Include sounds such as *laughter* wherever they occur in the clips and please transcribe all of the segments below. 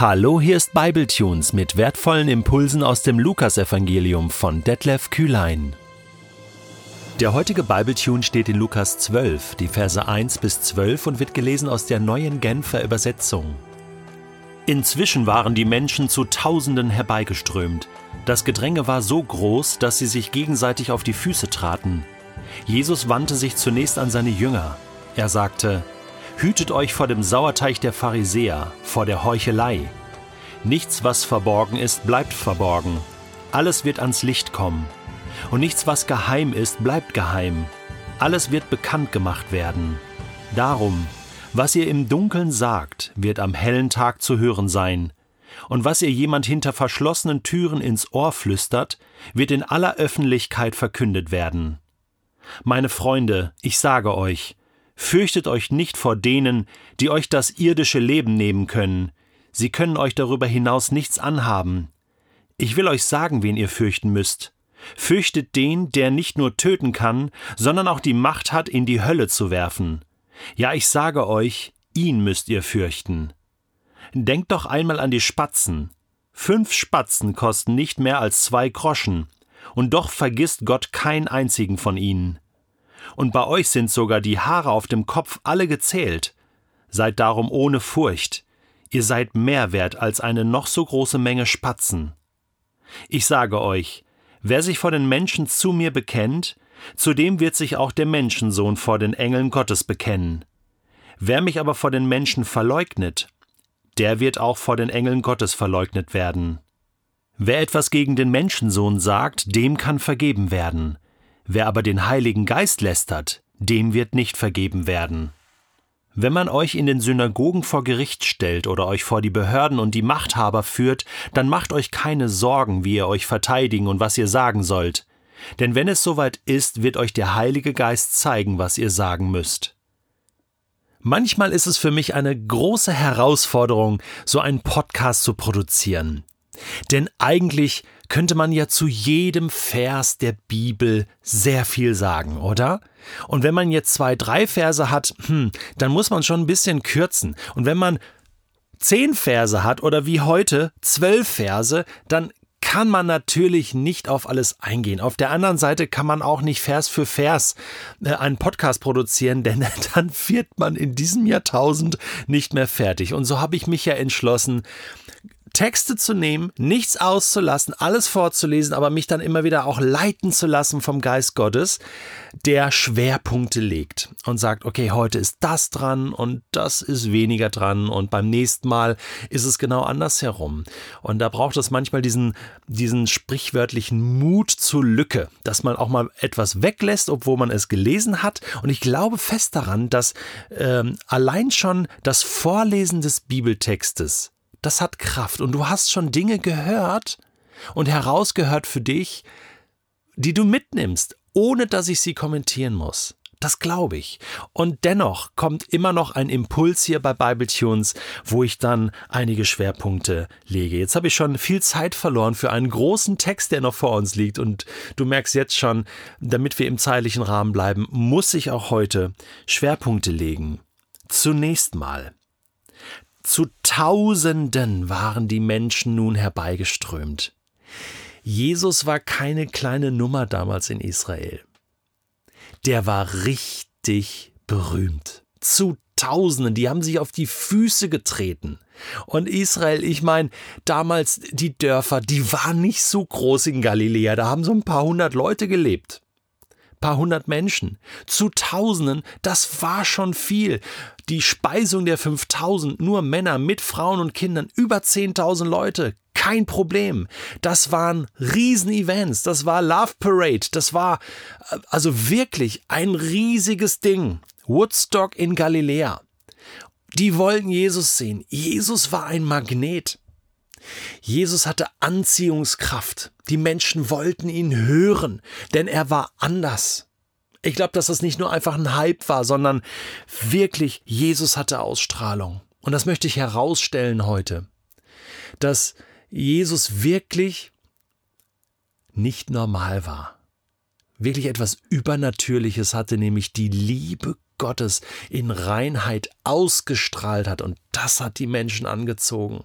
Hallo, hier ist Bibletunes mit wertvollen Impulsen aus dem Lukasevangelium von Detlef Kühlein. Der heutige Bibletune steht in Lukas 12, die Verse 1 bis 12 und wird gelesen aus der neuen Genfer Übersetzung. Inzwischen waren die Menschen zu Tausenden herbeigeströmt. Das Gedränge war so groß, dass sie sich gegenseitig auf die Füße traten. Jesus wandte sich zunächst an seine Jünger. Er sagte, Hütet euch vor dem Sauerteig der Pharisäer, vor der Heuchelei. Nichts, was verborgen ist, bleibt verborgen. Alles wird ans Licht kommen. Und nichts, was geheim ist, bleibt geheim. Alles wird bekannt gemacht werden. Darum, was ihr im Dunkeln sagt, wird am hellen Tag zu hören sein. Und was ihr jemand hinter verschlossenen Türen ins Ohr flüstert, wird in aller Öffentlichkeit verkündet werden. Meine Freunde, ich sage euch, Fürchtet euch nicht vor denen, die euch das irdische Leben nehmen können. Sie können euch darüber hinaus nichts anhaben. Ich will euch sagen, wen ihr fürchten müsst. Fürchtet den, der nicht nur töten kann, sondern auch die Macht hat, in die Hölle zu werfen. Ja, ich sage euch, ihn müsst ihr fürchten. Denkt doch einmal an die Spatzen. Fünf Spatzen kosten nicht mehr als zwei Groschen, und doch vergisst Gott keinen einzigen von ihnen und bei euch sind sogar die Haare auf dem Kopf alle gezählt. Seid darum ohne Furcht, ihr seid mehr wert als eine noch so große Menge Spatzen. Ich sage euch, wer sich vor den Menschen zu mir bekennt, zu dem wird sich auch der Menschensohn vor den Engeln Gottes bekennen. Wer mich aber vor den Menschen verleugnet, der wird auch vor den Engeln Gottes verleugnet werden. Wer etwas gegen den Menschensohn sagt, dem kann vergeben werden. Wer aber den Heiligen Geist lästert, dem wird nicht vergeben werden. Wenn man euch in den Synagogen vor Gericht stellt oder euch vor die Behörden und die Machthaber führt, dann macht euch keine Sorgen, wie ihr euch verteidigen und was ihr sagen sollt. Denn wenn es soweit ist, wird euch der Heilige Geist zeigen, was ihr sagen müsst. Manchmal ist es für mich eine große Herausforderung, so einen Podcast zu produzieren. Denn eigentlich könnte man ja zu jedem Vers der Bibel sehr viel sagen, oder? Und wenn man jetzt zwei, drei Verse hat, hm, dann muss man schon ein bisschen kürzen. Und wenn man zehn Verse hat oder wie heute zwölf Verse, dann kann man natürlich nicht auf alles eingehen. Auf der anderen Seite kann man auch nicht Vers für Vers äh, einen Podcast produzieren, *laughs* denn dann wird man in diesem Jahrtausend nicht mehr fertig. Und so habe ich mich ja entschlossen, Texte zu nehmen, nichts auszulassen, alles vorzulesen, aber mich dann immer wieder auch leiten zu lassen vom Geist Gottes, der Schwerpunkte legt und sagt, okay, heute ist das dran und das ist weniger dran und beim nächsten Mal ist es genau andersherum. Und da braucht es manchmal diesen, diesen sprichwörtlichen Mut zur Lücke, dass man auch mal etwas weglässt, obwohl man es gelesen hat. Und ich glaube fest daran, dass ähm, allein schon das Vorlesen des Bibeltextes das hat Kraft. Und du hast schon Dinge gehört und herausgehört für dich, die du mitnimmst, ohne dass ich sie kommentieren muss. Das glaube ich. Und dennoch kommt immer noch ein Impuls hier bei Bibletunes, wo ich dann einige Schwerpunkte lege. Jetzt habe ich schon viel Zeit verloren für einen großen Text, der noch vor uns liegt. Und du merkst jetzt schon, damit wir im zeitlichen Rahmen bleiben, muss ich auch heute Schwerpunkte legen. Zunächst mal zu Tausenden waren die Menschen nun herbeigeströmt. Jesus war keine kleine Nummer damals in Israel. Der war richtig berühmt. Zu Tausenden, die haben sich auf die Füße getreten. Und Israel, ich meine, damals die Dörfer, die waren nicht so groß in Galiläa, da haben so ein paar hundert Leute gelebt paar hundert Menschen. Zu Tausenden, das war schon viel. Die Speisung der 5000, nur Männer mit Frauen und Kindern, über 10.000 Leute, kein Problem. Das waren Riesenevents, das war Love Parade, das war äh, also wirklich ein riesiges Ding. Woodstock in Galiläa. Die wollten Jesus sehen. Jesus war ein Magnet. Jesus hatte Anziehungskraft. Die Menschen wollten ihn hören, denn er war anders. Ich glaube, dass das nicht nur einfach ein Hype war, sondern wirklich Jesus hatte Ausstrahlung. Und das möchte ich herausstellen heute, dass Jesus wirklich nicht normal war. Wirklich etwas Übernatürliches hatte, nämlich die Liebe Gottes in Reinheit ausgestrahlt hat. Und das hat die Menschen angezogen.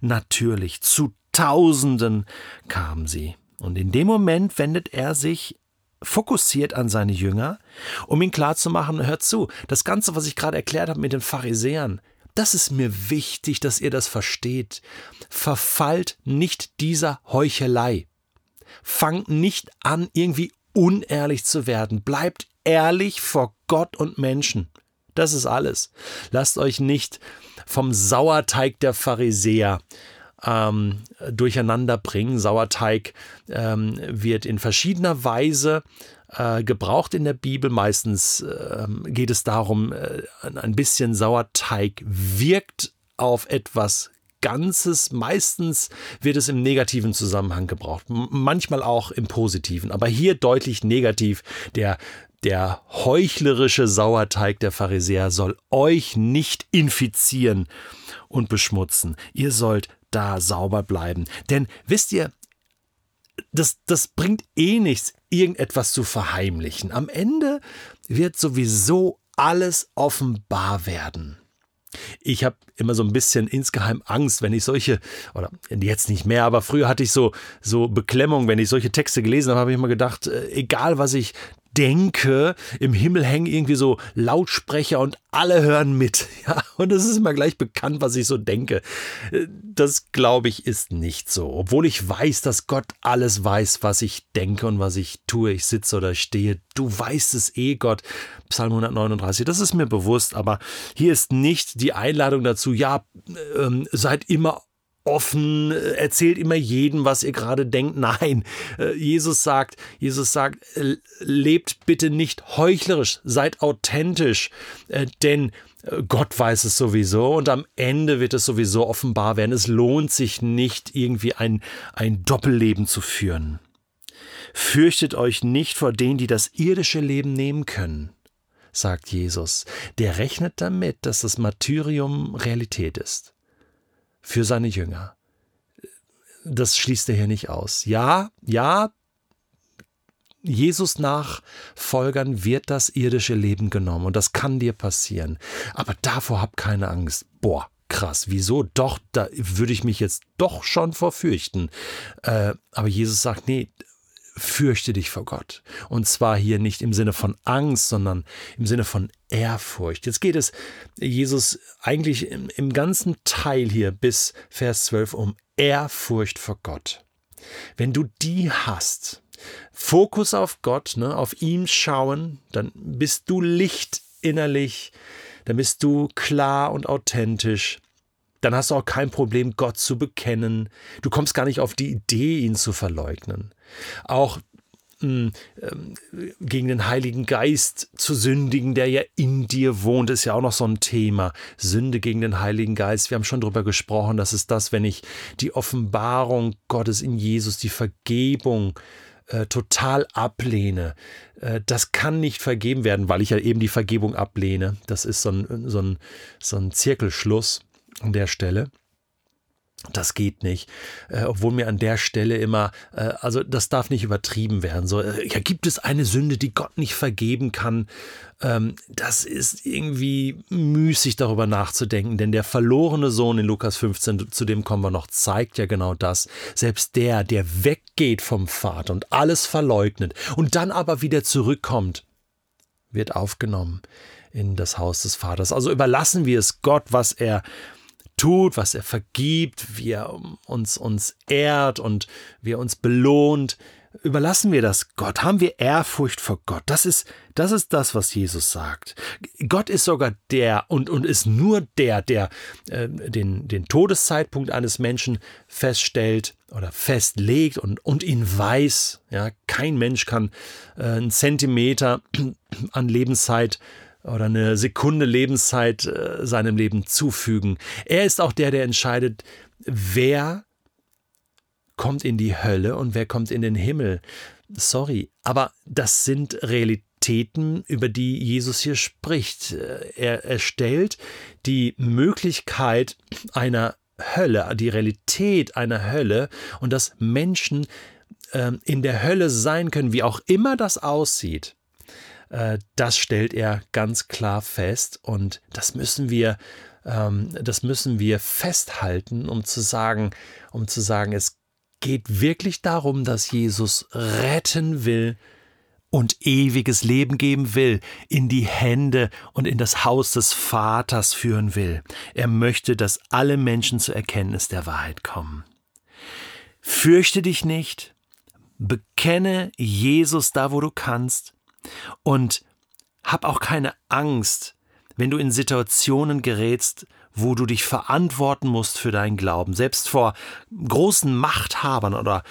Natürlich, zu Tausenden kamen sie. Und in dem Moment wendet er sich fokussiert an seine Jünger, um ihnen klarzumachen, hört zu, das Ganze, was ich gerade erklärt habe mit den Pharisäern, das ist mir wichtig, dass ihr das versteht. Verfallt nicht dieser Heuchelei. Fangt nicht an, irgendwie unehrlich zu werden. Bleibt ehrlich vor Gott und Menschen. Das ist alles. Lasst euch nicht vom Sauerteig der Pharisäer ähm, durcheinander bringen. Sauerteig ähm, wird in verschiedener Weise äh, gebraucht in der Bibel. Meistens äh, geht es darum, äh, ein bisschen Sauerteig wirkt auf etwas Ganzes. Meistens wird es im negativen Zusammenhang gebraucht, manchmal auch im positiven, aber hier deutlich negativ. Der der heuchlerische Sauerteig der Pharisäer soll euch nicht infizieren und beschmutzen. Ihr sollt da sauber bleiben. Denn wisst ihr, das, das bringt eh nichts, irgendetwas zu verheimlichen. Am Ende wird sowieso alles offenbar werden. Ich habe immer so ein bisschen insgeheim Angst, wenn ich solche, oder jetzt nicht mehr, aber früher hatte ich so, so Beklemmung, wenn ich solche Texte gelesen habe, habe ich immer gedacht, äh, egal was ich denke, im Himmel hängen irgendwie so Lautsprecher und alle hören mit. *laughs* Ja, und es ist immer gleich bekannt, was ich so denke. Das glaube ich ist nicht so. Obwohl ich weiß, dass Gott alles weiß, was ich denke und was ich tue. Ich sitze oder stehe. Du weißt es eh, Gott. Psalm 139. Das ist mir bewusst. Aber hier ist nicht die Einladung dazu, ja, ähm, seid immer offen, äh, erzählt immer jedem, was ihr gerade denkt. *laughs* Nein, äh, Jesus sagt, Jesus sagt, äh, lebt bitte nicht heuchlerisch, seid authentisch, denn Gott weiß es sowieso und am Ende wird es sowieso offenbar werden. Es lohnt sich nicht, irgendwie ein, ein Doppelleben zu führen. Fürchtet euch nicht vor denen, die das irdische Leben nehmen können, sagt Jesus. Der rechnet damit, dass das Martyrium Realität ist für seine Jünger. Das schließt er hier nicht aus. Ja, ja, Jesus Nachfolgern wird das irdische Leben genommen und das kann dir passieren. Aber davor hab keine Angst. Boah, krass, wieso? Doch, da würde ich mich jetzt doch schon vorfürchten. Äh, aber Jesus sagt, nee, fürchte dich vor Gott. Und zwar hier nicht im Sinne von Angst, sondern im Sinne von Ehrfurcht. Jetzt geht es Jesus eigentlich im, im ganzen Teil hier bis Vers 12 um Ehrfurcht vor Gott. Wenn du die hast, Fokus auf Gott, ne, auf ihn schauen, dann bist du Licht innerlich, dann bist du klar und authentisch, dann hast du auch kein Problem, Gott zu bekennen. Du kommst gar nicht auf die Idee, ihn zu verleugnen. Auch hm, ähm, gegen den Heiligen Geist zu sündigen, der ja in dir wohnt, ist ja auch noch so ein Thema. Sünde gegen den Heiligen Geist. Wir haben schon darüber gesprochen, das ist das, wenn ich die Offenbarung Gottes in Jesus, die Vergebung, äh, total ablehne. Äh, das kann nicht vergeben werden, weil ich ja eben die Vergebung ablehne. Das ist so ein, so ein, so ein Zirkelschluss an der Stelle. Das geht nicht, äh, obwohl mir an der Stelle immer, äh, also das darf nicht übertrieben werden. So, äh, ja, gibt es eine Sünde, die Gott nicht vergeben kann? Ähm, das ist irgendwie müßig darüber nachzudenken, denn der verlorene Sohn in Lukas 15, zu dem kommen wir noch, zeigt ja genau das. Selbst der, der weggeht vom Vater und alles verleugnet und dann aber wieder zurückkommt, wird aufgenommen in das Haus des Vaters. Also überlassen wir es Gott, was er tut, was er vergibt, wie er uns, uns ehrt und wie er uns belohnt. Überlassen wir das Gott, haben wir Ehrfurcht vor Gott. Das ist, das ist das, was Jesus sagt. Gott ist sogar der und, und ist nur der, der äh, den, den Todeszeitpunkt eines Menschen feststellt oder festlegt und, und ihn weiß. Ja, kein Mensch kann äh, einen Zentimeter an Lebenszeit oder eine Sekunde Lebenszeit äh, seinem Leben zufügen. Er ist auch der, der entscheidet, wer kommt in die Hölle und wer kommt in den Himmel. Sorry, aber das sind Realitäten, über die Jesus hier spricht. Er, er stellt die Möglichkeit einer Hölle, die Realität einer Hölle und dass Menschen ähm, in der Hölle sein können, wie auch immer das aussieht Äh, das stellt er ganz klar fest und das müssen wir ähm, das müssen wir festhalten, um zu sagen, um zu sagen, es geht wirklich darum, dass Jesus retten will und ewiges Leben geben will, in die Hände und in das Haus des Vaters führen will. Er möchte, dass alle Menschen zur Erkenntnis der Wahrheit kommen. Fürchte dich nicht, bekenne Jesus da, wo du kannst und hab auch keine Angst, wenn du in Situationen gerätst, wo du dich verantworten musst für deinen Glauben, selbst vor großen Machthabern oder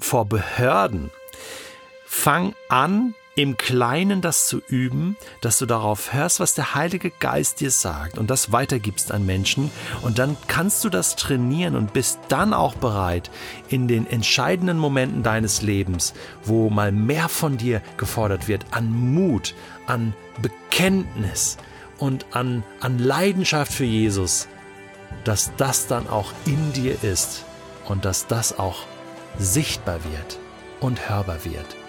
vor Behörden. Fang an, im Kleinen das zu üben, dass du darauf hörst, was der Heilige Geist dir sagt und das weitergibst an Menschen und dann kannst du das trainieren und bist dann auch bereit, in den entscheidenden Momenten deines Lebens, wo mal mehr von dir gefordert wird, an Mut, an Bekenntnis, und an, an Leidenschaft für Jesus, dass das dann auch in dir ist und dass das auch sichtbar wird und hörbar wird.